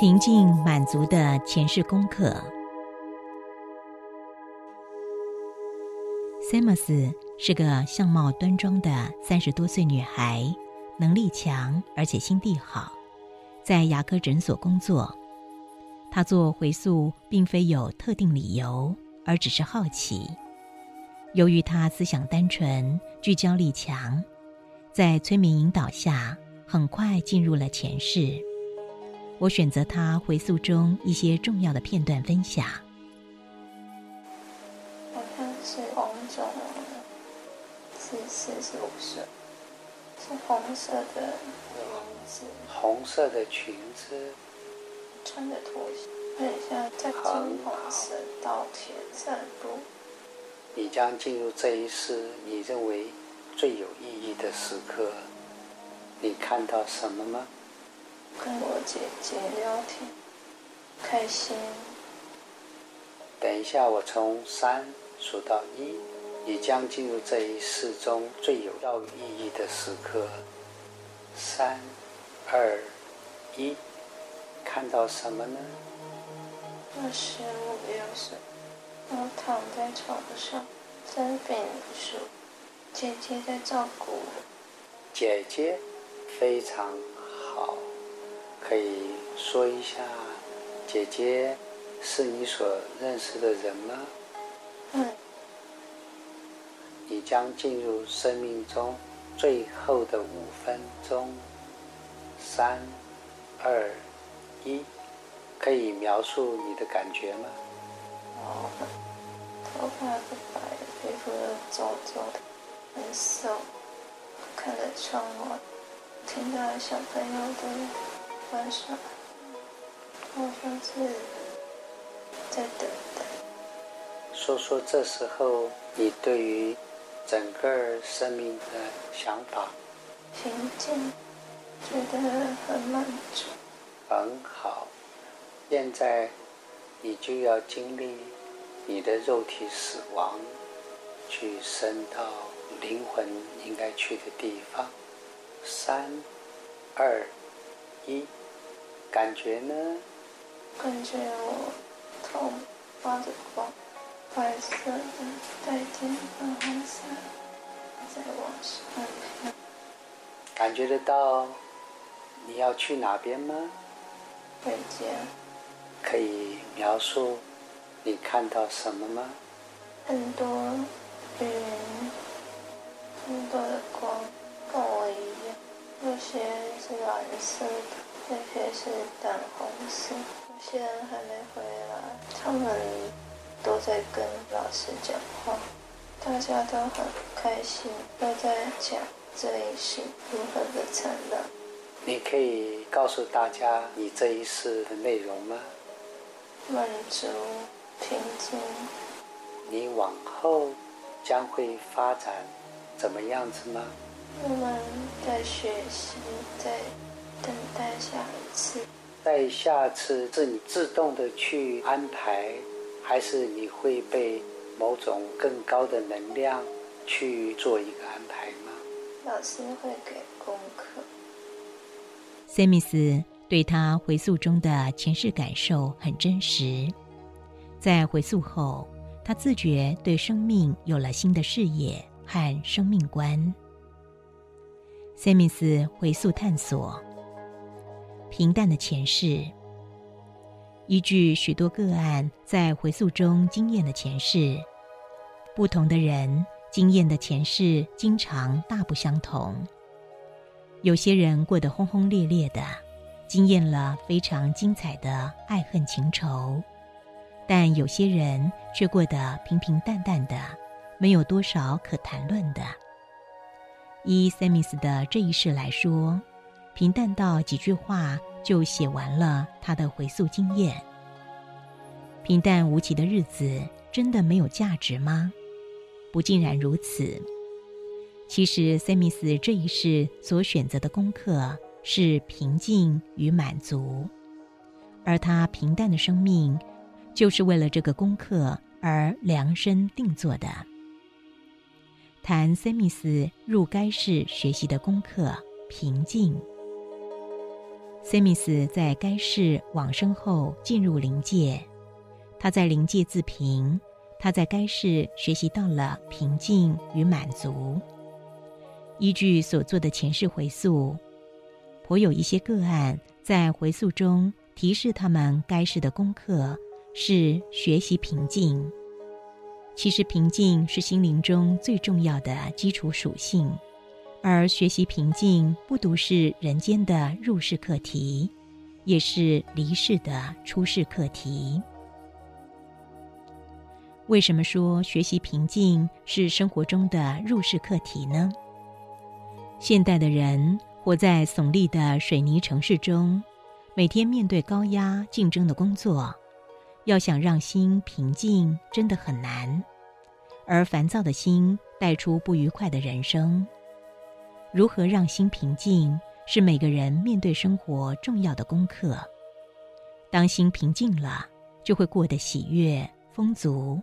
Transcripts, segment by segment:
平静满足的前世功课。Samus 是个相貌端庄的三十多岁女孩，能力强，而且心地好，在牙科诊所工作。她做回溯并非有特定理由，而只是好奇。由于她思想单纯，聚焦力强，在催眠引导下，很快进入了前世。我选择他回溯中一些重要的片段分享。好像是红肿，是四十五岁，是红色的裙子，红色的裙子，穿的拖鞋，很像在金红色稻田散步。你将进入这一世，你认为最有意义的时刻，你看到什么吗？跟我姐姐聊天，开心。等一下，我从三数到一，你将进入这一世中最有教育意义的时刻。三、二、一，看到什么呢？二十五六岁，我躺在床上，生病时，姐姐在照顾我。姐姐，非常好。可以说一下，姐姐是你所认识的人吗？嗯。你将进入生命中最后的五分钟。三、二、一，可以描述你的感觉吗？哦，头发是白的，皮肤皱皱的，很瘦。看着窗外，听到小朋友的。晚上，好像是在等待。说说这时候你对于整个生命的想法。平静，觉得很满足。很好，现在你就要经历你的肉体死亡，去升到灵魂应该去的地方。三、二、一。感觉呢？感觉我头发着光，白色的带点粉红色，在往上飘。感觉得到你要去哪边吗？回家。可以描述你看到什么吗？很多云，很多的光，跟我一样，有些是蓝色的。有些是淡红色，有些人还没回来，他们都在跟老师讲话，大家都很开心，都在讲这一世如何的灿烂。你可以告诉大家你这一世的内容吗？满足、平静。你往后将会发展怎么样子吗？我们在学习，在。等待下一次，在下次是你自动的去安排，还是你会被某种更高的能量去做一个安排吗？老师会给功课。塞米斯对他回溯中的前世感受很真实，在回溯后，他自觉对生命有了新的视野和生命观。塞米斯回溯探索。平淡的前世，依据许多个案在回溯中经验的前世，不同的人经验的前世经常大不相同。有些人过得轰轰烈烈的，经验了非常精彩的爱恨情仇，但有些人却过得平平淡淡的，没有多少可谈论的。依塞米斯的这一世来说。平淡到几句话就写完了他的回溯经验。平淡无奇的日子真的没有价值吗？不尽然如此。其实，塞米斯这一世所选择的功课是平静与满足，而他平淡的生命，就是为了这个功课而量身定做的。谈塞米斯入该世学习的功课：平静。塞米斯在该世往生后进入灵界，他在灵界自评，他在该世学习到了平静与满足。依据所做的前世回溯，颇有一些个案在回溯中提示他们该世的功课是学习平静。其实，平静是心灵中最重要的基础属性，而学习平静不独是人间的入世课题，也是离世的出世课题。为什么说学习平静是生活中的入世课题呢？现代的人活在耸立的水泥城市中，每天面对高压竞争的工作，要想让心平静，真的很难。而烦躁的心带出不愉快的人生。如何让心平静，是每个人面对生活重要的功课。当心平静了，就会过得喜悦丰足，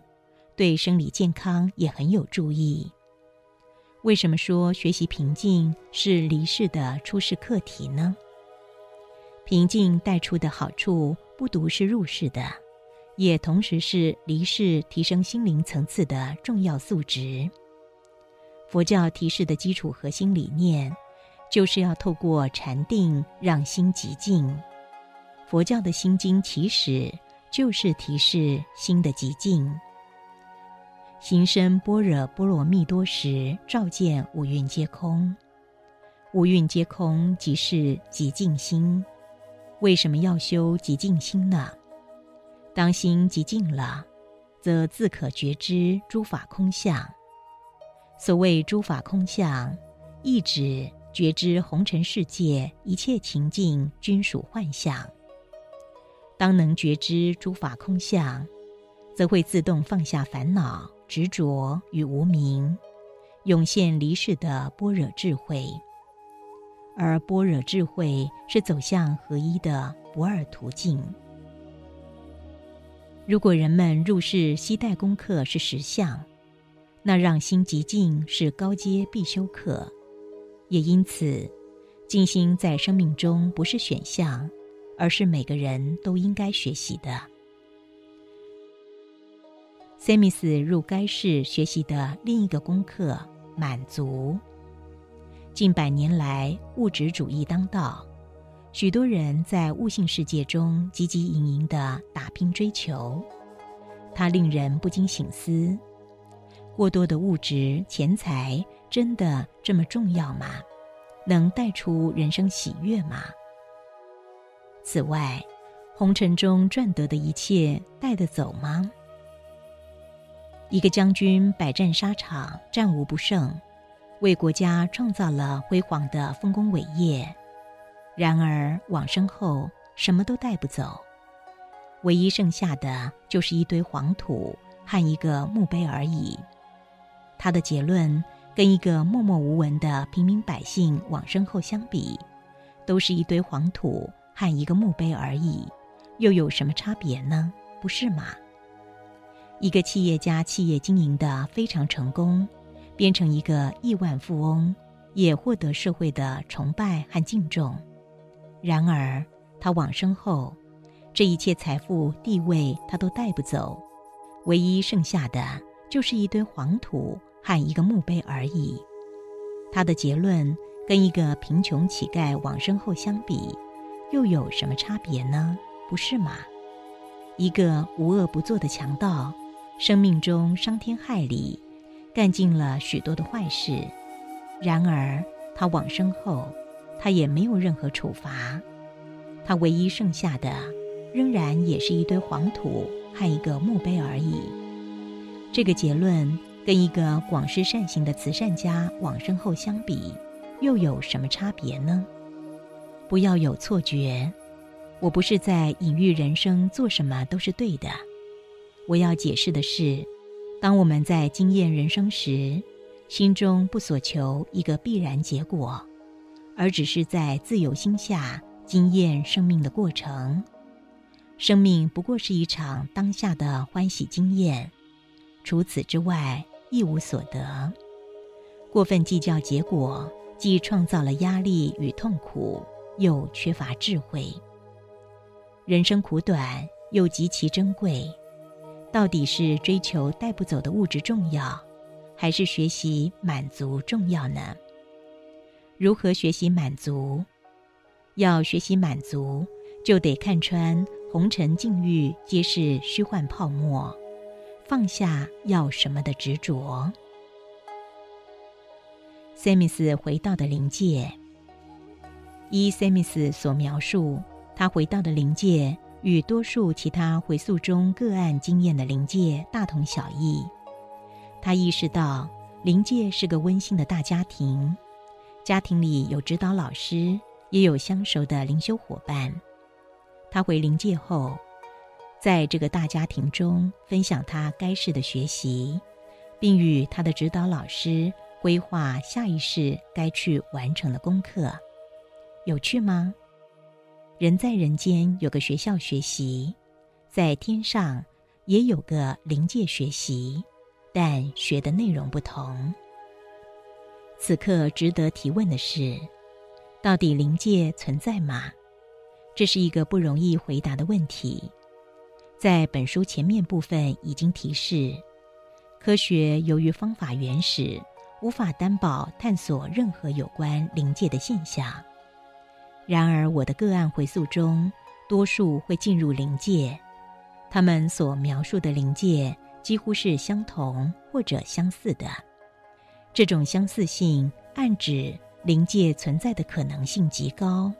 对生理健康也很有助益。为什么说学习平静是离世的出世课题呢？平静带出的好处不独是入世的，也同时是离世提升心灵层次的重要素质。佛教提示的基础核心理念，就是要透过禅定让心极静。佛教的心经起始就是提示心的极静。心生般若波罗蜜多时，照见五蕴皆空。五蕴皆空，即是极静心。为什么要修极静心呢？当心极静了，则自可觉知诸法空相。所谓诸法空相，意指觉知红尘世界一切情境均属幻象。当能觉知诸法空相，则会自动放下烦恼。执着与无明，涌现离世的般若智慧，而般若智慧是走向合一的不二途径。如果人们入世悉待功课是实相，那让心极静是高阶必修课。也因此，静心在生命中不是选项，而是每个人都应该学习的。塞米斯入该世学习的另一个功课——满足。近百年来，物质主义当道，许多人在物性世界中汲汲营营的打拼追求。它令人不禁醒思：过多的物质钱财真的这么重要吗？能带出人生喜悦吗？此外，红尘中赚得的一切带得走吗？一个将军百战沙场，战无不胜，为国家创造了辉煌的丰功伟业。然而往生后什么都带不走，唯一剩下的就是一堆黄土和一个墓碑而已。他的结论跟一个默默无闻的平民百姓往生后相比，都是一堆黄土和一个墓碑而已，又有什么差别呢？不是吗？一个企业家企业经营的非常成功，变成一个亿万富翁，也获得社会的崇拜和敬重。然而，他往生后，这一切财富、地位他都带不走，唯一剩下的就是一堆黄土和一个墓碑而已。他的结论跟一个贫穷乞丐往生后相比，又有什么差别呢？不是吗？一个无恶不作的强盗。生命中伤天害理，干尽了许多的坏事。然而他往生后，他也没有任何处罚。他唯一剩下的，仍然也是一堆黄土和一个墓碑而已。这个结论跟一个广施善行的慈善家往生后相比，又有什么差别呢？不要有错觉，我不是在隐喻人生做什么都是对的。我要解释的是，当我们在经验人生时，心中不所求一个必然结果，而只是在自由心下经验生命的过程。生命不过是一场当下的欢喜经验，除此之外一无所得。过分计较结果，既创造了压力与痛苦，又缺乏智慧。人生苦短，又极其珍贵，到底是追求带不走的物质重要，还是学习满足重要呢？如何学习满足？要学习满足，就得看穿红尘境遇皆是虚幻泡沫，放下要什么的执着。塞米斯回到的灵界，依塞米斯所描述。他回到的灵界与多数其他回溯中个案经验的灵界大同小异。他意识到灵界是个温馨的大家庭，家庭里有指导老师，也有相熟的灵修伙伴。他回灵界后，在这个大家庭中分享他该世的学习，并与他的指导老师规划下一世该去完成的功课。有趣吗？人在人间有个学校学习，在天上也有个灵界学习，但学的内容不同。此刻值得提问的是：到底灵界存在吗？这是一个不容易回答的问题。在本书前面部分已经提示，科学由于方法原始，无法担保探索任何有关灵界的现象。然而，我的个案回溯中，多数会进入灵界，他们所描述的灵界几乎是相同或者相似的。这种相似性暗指灵界存在的可能性极高。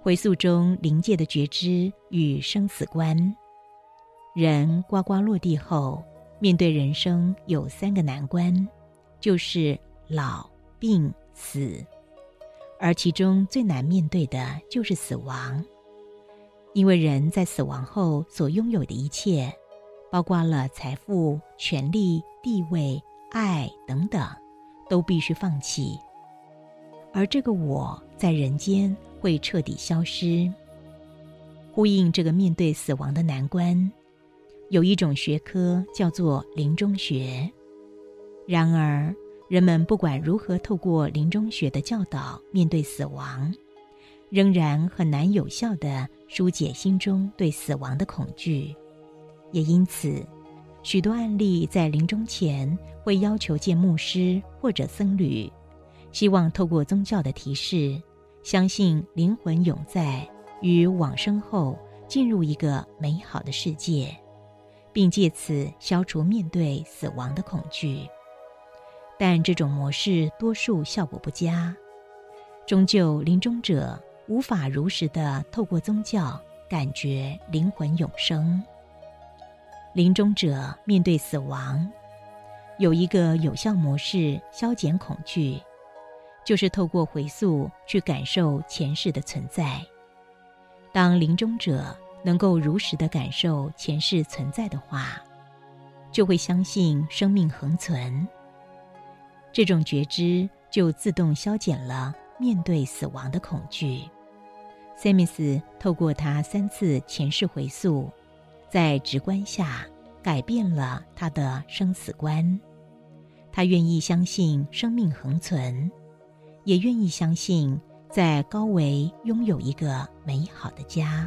回溯中灵界的觉知与生死观，人呱呱落地后，面对人生有三个难关，就是老、病、死。而其中最难面对的就是死亡，因为人在死亡后所拥有的一切，包括了财富、权力、地位、爱等等，都必须放弃。而这个我在人间会彻底消失。呼应这个面对死亡的难关，有一种学科叫做临终学。然而。人们不管如何透过临终学的教导面对死亡，仍然很难有效地疏解心中对死亡的恐惧。也因此，许多案例在临终前会要求见牧师或者僧侣，希望透过宗教的提示，相信灵魂永在，与往生后进入一个美好的世界，并借此消除面对死亡的恐惧。但这种模式多数效果不佳，终究临终者无法如实的透过宗教感觉灵魂永生。临终者面对死亡，有一个有效模式消减恐惧，就是透过回溯去感受前世的存在。当临终者能够如实的感受前世存在的话，就会相信生命恒存。这种觉知就自动消减了面对死亡的恐惧。塞米斯透过他三次前世回溯，在直观下改变了他的生死观。他愿意相信生命恒存，也愿意相信在高维拥有一个美好的家。